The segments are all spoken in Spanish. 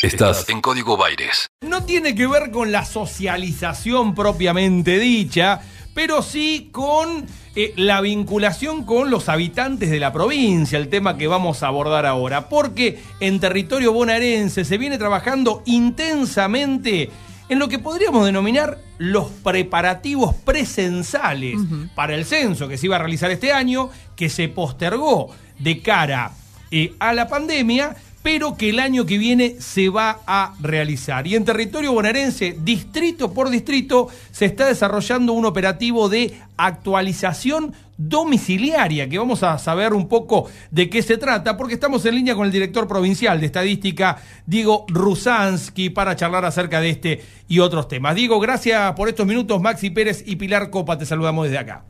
Estás en Código Baires. No tiene que ver con la socialización propiamente dicha, pero sí con eh, la vinculación con los habitantes de la provincia, el tema que vamos a abordar ahora, porque en territorio bonaerense se viene trabajando intensamente en lo que podríamos denominar los preparativos presensales para el censo que se iba a realizar este año, que se postergó de cara eh, a la pandemia pero que el año que viene se va a realizar. Y en territorio bonaerense, distrito por distrito, se está desarrollando un operativo de actualización domiciliaria, que vamos a saber un poco de qué se trata, porque estamos en línea con el director provincial de estadística, Diego Rusansky, para charlar acerca de este y otros temas. Diego, gracias por estos minutos. Maxi Pérez y Pilar Copa, te saludamos desde acá.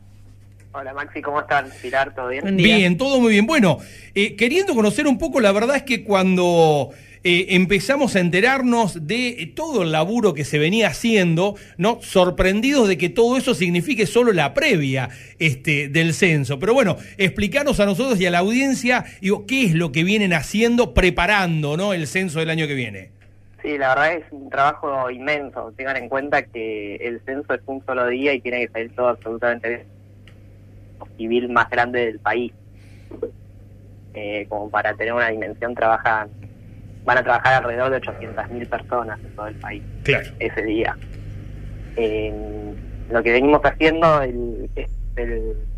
Hola Maxi, ¿cómo están? Pilar, ¿todo bien? Bien, todo muy bien. Bueno, eh, queriendo conocer un poco, la verdad es que cuando eh, empezamos a enterarnos de todo el laburo que se venía haciendo, ¿no? Sorprendidos de que todo eso signifique solo la previa este, del censo. Pero bueno, explicarnos a nosotros y a la audiencia, digo, qué es lo que vienen haciendo, preparando, ¿no? El censo del año que viene. Sí, la verdad es un trabajo inmenso. Tengan en cuenta que el censo es un solo día y tiene que salir todo absolutamente bien civil más grande del país. Eh, como para tener una dimensión, trabajan van a trabajar alrededor de 800.000 personas en todo el país ese día. lo que venimos haciendo el,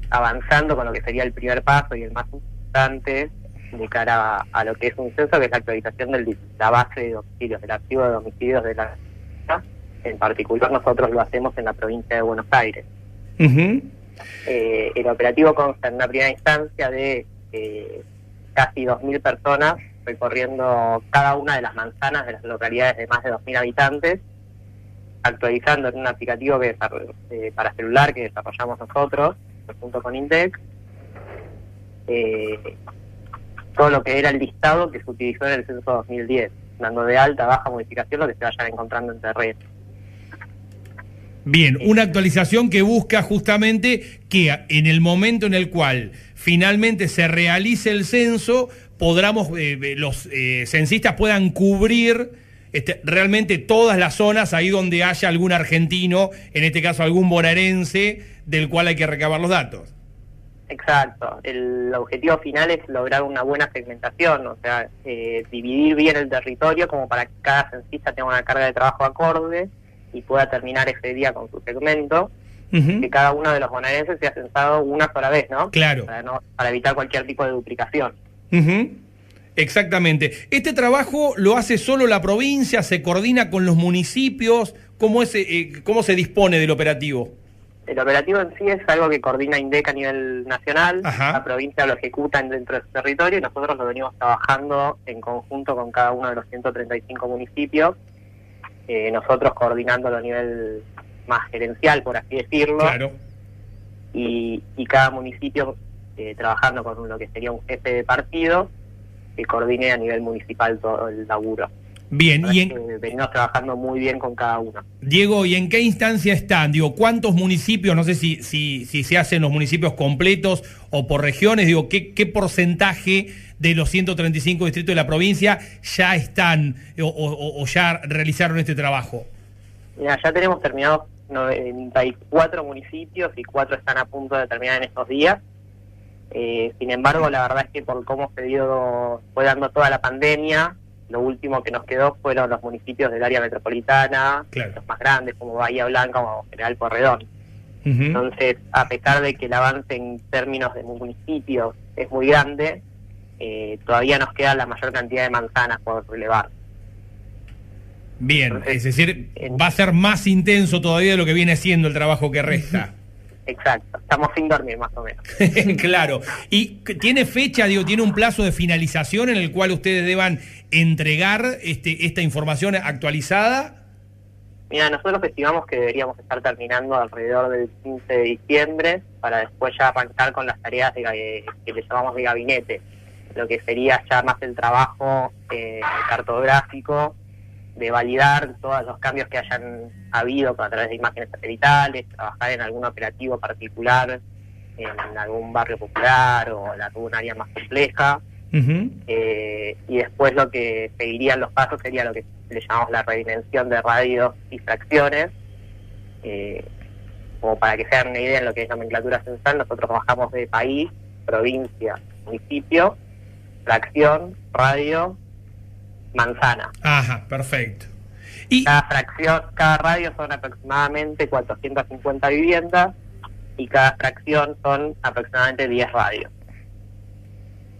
avanzando con lo que sería el primer paso y el más importante de cara a, lo que es un censo, que es la actualización de la base de domicilios, del archivo de domicilios de la en particular nosotros lo hacemos en la provincia de Buenos Aires. Eh, el operativo consta en una primera instancia de eh, casi 2.000 personas recorriendo cada una de las manzanas de las localidades de más de 2.000 habitantes, actualizando en un aplicativo que eh, para celular que desarrollamos nosotros, junto con Index, todo lo que era el listado que se utilizó en el censo 2010, dando de alta, baja, modificación, lo que se vayan encontrando en terreno. Bien, una actualización que busca justamente que en el momento en el cual finalmente se realice el censo, podamos, eh, eh, los eh, censistas puedan cubrir este, realmente todas las zonas ahí donde haya algún argentino, en este caso algún bonaerense, del cual hay que recabar los datos. Exacto. El objetivo final es lograr una buena segmentación, o sea, dividir bien el territorio como para que cada censista tenga una carga de trabajo acorde y pueda terminar ese día con su segmento, que cada uno de los bonaerenses sea censado una sola vez, ¿no? Claro. Para, evitar cualquier tipo de duplicación. Exactamente. ¿Este trabajo lo hace solo la provincia? ¿Se coordina con los municipios? ¿Cómo, es, eh, cómo se dispone del operativo? El operativo en sí es algo que coordina INDEC a nivel nacional, la provincia lo ejecuta dentro de su territorio y nosotros lo venimos trabajando en conjunto con cada uno de los 135 municipios eh, nosotros coordinándolo a nivel más gerencial, por así decirlo. Y, cada municipio eh, trabajando con lo que sería un jefe de partido que coordine a nivel municipal todo el laburo. Bien, y venimos trabajando muy bien con cada uno. Diego, ¿y en qué instancia están? Digo, ¿cuántos municipios, no sé si, si, si se hacen los municipios completos o por regiones, digo, ¿qué, qué porcentaje de los 135 distritos de la provincia ya están o, ya realizaron este trabajo? Mira, ya tenemos terminados 94 municipios y cuatro están a punto de terminar en estos días. Eh, sin embargo, la verdad es que por cómo se dio, fue dando toda la pandemia, lo último que nos quedó fueron los municipios del área metropolitana, los más grandes como Bahía Blanca o General Porredón. Entonces, a pesar de que el avance en términos de municipios es muy grande, eh, todavía nos queda la mayor cantidad de manzanas por relevar. Bien, es decir, va a ser más intenso todavía de lo que viene siendo el trabajo que resta. Exacto, estamos sin dormir más o menos. claro. ¿Y tiene fecha, digo, tiene un plazo de finalización en el cual ustedes deban entregar este, esta información actualizada? Mira, nosotros estimamos que deberíamos estar terminando alrededor del 15 de diciembre para después ya arrancar con las tareas de, que le llamamos de gabinete, lo que sería ya más el trabajo eh, cartográfico de validar todos los cambios que hayan habido a través de imágenes satelitales, trabajar en algún operativo particular en algún barrio popular o en algún área más compleja eh, y después lo que seguirían los pasos sería lo que le llamamos la redimensión de radios y fracciones. Eh, como para que se hagan una idea en lo que es nomenclatura censal, nosotros bajamos de país, provincia, municipio, fracción, radio, manzana. Ajá, perfecto. Y cada fracción, cada radio son aproximadamente 450 viviendas y cada fracción son aproximadamente 10 radios.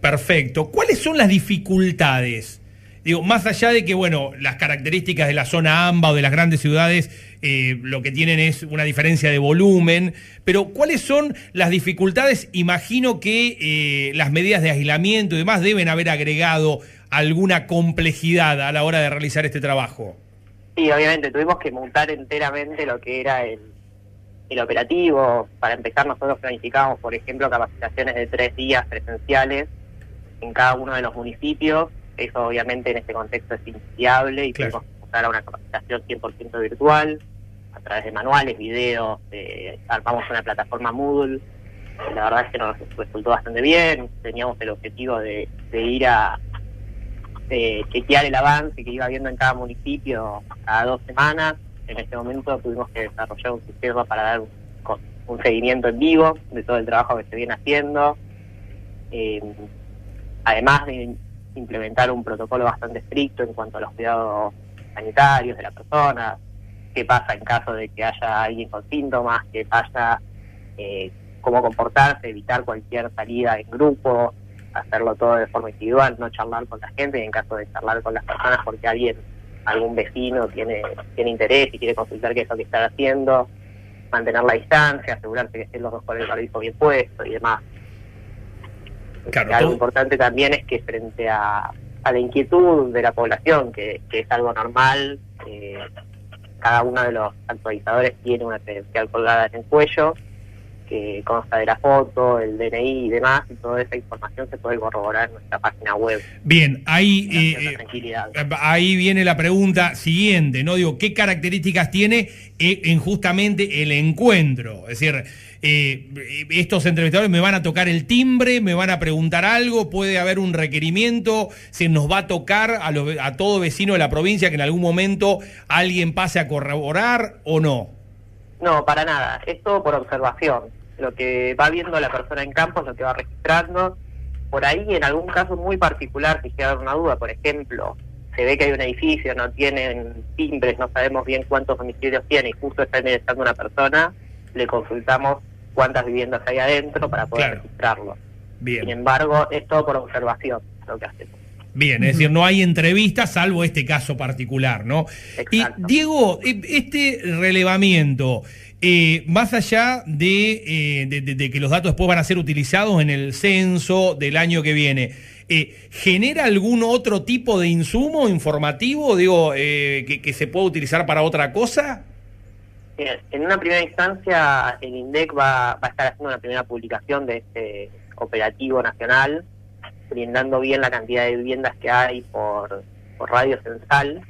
Perfecto. ¿Cuáles son las dificultades? Digo, más allá de que, bueno, las características de la zona AMBA o de las grandes ciudades eh, lo que tienen es una diferencia de volumen, pero ¿cuáles son las dificultades? Imagino que eh, las medidas de aislamiento y demás deben haber agregado alguna complejidad a la hora de realizar este trabajo. Sí, obviamente, tuvimos que montar enteramente lo que era el, el operativo. Para empezar, nosotros planificamos, por ejemplo, capacitaciones de tres días presenciales en cada uno de los municipios. Eso obviamente en este contexto es inviable y claro. tuvimos que usar a una capacitación 100% virtual a través de manuales, videos, eh, armamos una plataforma Moodle. La verdad es que nos resultó bastante bien. Teníamos el objetivo de, ir a chequear el avance que iba viendo en cada municipio cada dos semanas. En este momento tuvimos que desarrollar un sistema para dar un, seguimiento en vivo de todo el trabajo que se viene haciendo. Eh, además de implementar un protocolo bastante estricto en cuanto a los cuidados sanitarios de la persona, qué pasa en caso de que haya alguien con síntomas, qué pasa, eh, cómo comportarse, evitar cualquier salida en grupo, hacerlo todo de forma individual, no charlar con la gente y en caso de charlar con las personas porque alguien, algún vecino tiene, tiene interés y quiere consultar qué es lo que están haciendo, mantener la distancia, asegurarse que estén los dos con el barbijo bien puesto y demás. algo importante también es que frente a, a la inquietud de la población, que, que es algo normal, eh, cada uno de los actualizadores tiene una credencial colgada en el cuello que consta de la foto, el DNI y demás, y toda esa información se puede corroborar en nuestra página web. Bien, ahí, eh, eh, ahí viene la pregunta siguiente, ¿no? Digo, ¿qué características tiene eh, en justamente el encuentro? Es decir, estos entrevistadores me van a tocar el timbre, me van a preguntar algo, puede haber un requerimiento, se nos va a tocar a, a todo vecino de la provincia que en algún momento alguien pase a corroborar o no. No, para nada, es todo por observación lo que va viendo la persona en campo es lo que va registrando. Por ahí, en algún caso muy particular, si queda una duda, por ejemplo, se ve que hay un edificio, no tienen timbres, no sabemos bien cuántos domicilios tiene y justo está ingresando una persona, le consultamos cuántas viviendas hay adentro para poder registrarlo. Bien. Sin embargo, es todo por observación lo que hacemos. Bien, es decir, no hay entrevistas salvo este caso particular, ¿no? Y Diego, e, este relevamiento, eh, más allá eh, de, que los datos después van a ser utilizados en el censo del año que viene, eh, ¿genera algún otro tipo de insumo informativo, digo, que, se pueda utilizar para otra cosa? En una primera instancia, el INDEC va, va a estar haciendo una primera publicación de este operativo nacional brindando bien la cantidad de viviendas que hay por, radio censal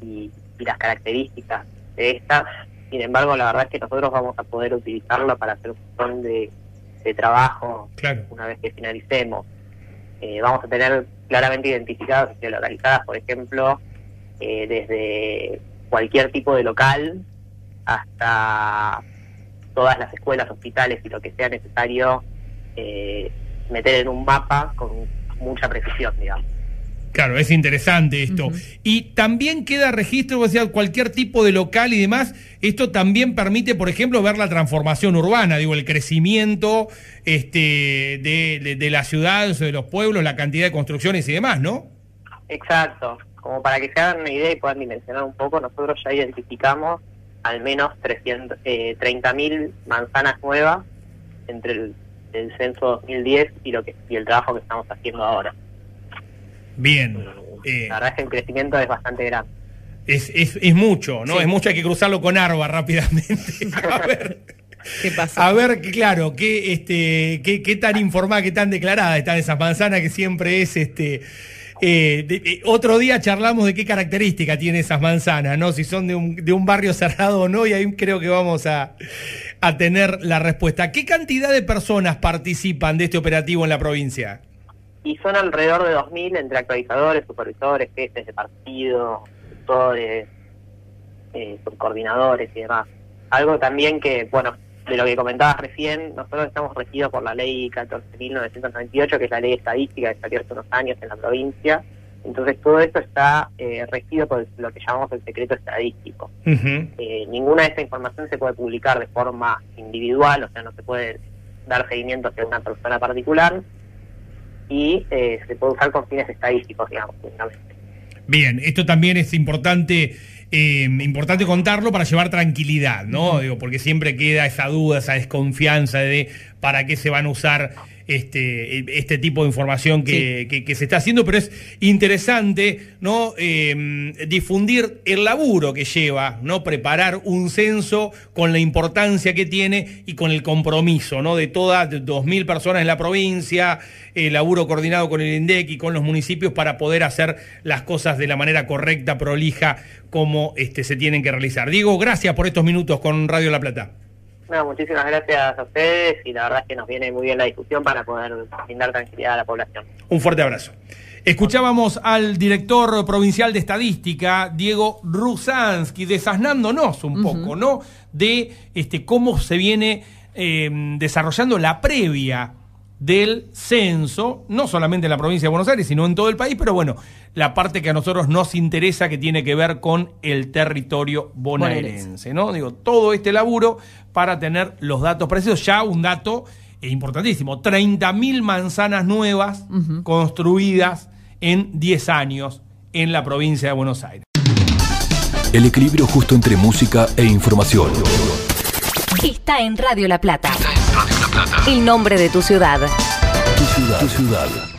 y, las características de estas. Sin embargo, la verdad es que nosotros vamos a poder utilizarla para hacer un montón de, trabajo una vez que finalicemos. Eh, vamos a tener claramente identificadas y localizadas, por ejemplo, eh, desde cualquier tipo de local hasta todas las escuelas, hospitales y lo que sea necesario eh, meter en un mapa con mucha precisión, digamos. Claro, es interesante esto. Y también queda registro, o sea, cualquier tipo de local y demás. Esto también permite, por ejemplo, ver la transformación urbana, digo, el crecimiento este, de, de, las ciudades o de los pueblos, la cantidad de construcciones y demás, ¿no? Exacto. Como para que se hagan una idea y puedan dimensionar un poco, nosotros ya identificamos al menos 300, eh, 30.000 manzanas nuevas entre el del censo 2010 y lo que y el trabajo que estamos haciendo ahora. Bien. Eh, la verdad es que el crecimiento es bastante grande. Es, es, es mucho, ¿no? Es mucho, hay que cruzarlo con Arba rápidamente. A ver. ¿Qué pasa? A ver, claro, qué, este, qué, qué tan informada, qué tan declarada están esas manzanas que siempre es este. Eh, eh, otro día charlamos de qué característica tiene esas manzanas, ¿no? Si son de un, de un barrio cerrado o no, y ahí creo que vamos a, a tener la respuesta. ¿Qué cantidad de personas participan de este operativo en la provincia? y son alrededor de 2.000 entre actualizadores, supervisores, jefes de partido, tutores, eh, subcoordinadores y demás. Algo también que, bueno, de lo que comentabas recién, nosotros estamos regidos por la ley 14.998, que es la ley estadística que salió hace unos años en la provincia. Entonces todo esto está eh, regido por lo que llamamos el secreto estadístico. Eh, ninguna de esta información se puede publicar de forma individual, o sea, no se puede dar seguimiento hacia una persona particular y eh, se puede usar con fines estadísticos, digamos, Bien, esto también es importante eh, importante contarlo para llevar tranquilidad, ¿no? Digo, porque siempre queda esa duda, esa desconfianza de para qué se van a usar este, este tipo de información que, se está haciendo, pero es interesante ¿no? Em, difundir el laburo que lleva, ¿no? preparar un censo con la importancia que tiene y con el compromiso ¿no? de todas 2.000 personas en la provincia, el laburo coordinado con el INDEC y con los municipios para poder hacer las cosas de la manera correcta, prolija, como este, se tienen que realizar. Diego, gracias por estos minutos con Radio La Plata muchísimas gracias a ustedes y la verdad es que nos viene muy bien la discusión para poder brindar tranquilidad a la población. Un fuerte abrazo. Escuchábamos al director provincial de estadística, Diego Rusansky, desasnándonos un poco, ¿no? De este, cómo se viene eh, desarrollando la previa del censo, no solamente en la provincia de Buenos Aires, sino en todo el país, pero bueno, la parte que a nosotros nos interesa que tiene que ver con el territorio bonaerense, ¿no? Digo, todo este laburo para tener los datos precisos, ya un dato importantísimo, 30.000 manzanas nuevas construidas en 10 años en la provincia de Buenos Aires. El equilibrio justo entre música e información. Está en Radio La Plata. El nombre de tu ciudad. Tu ciudad. Tu ciudad.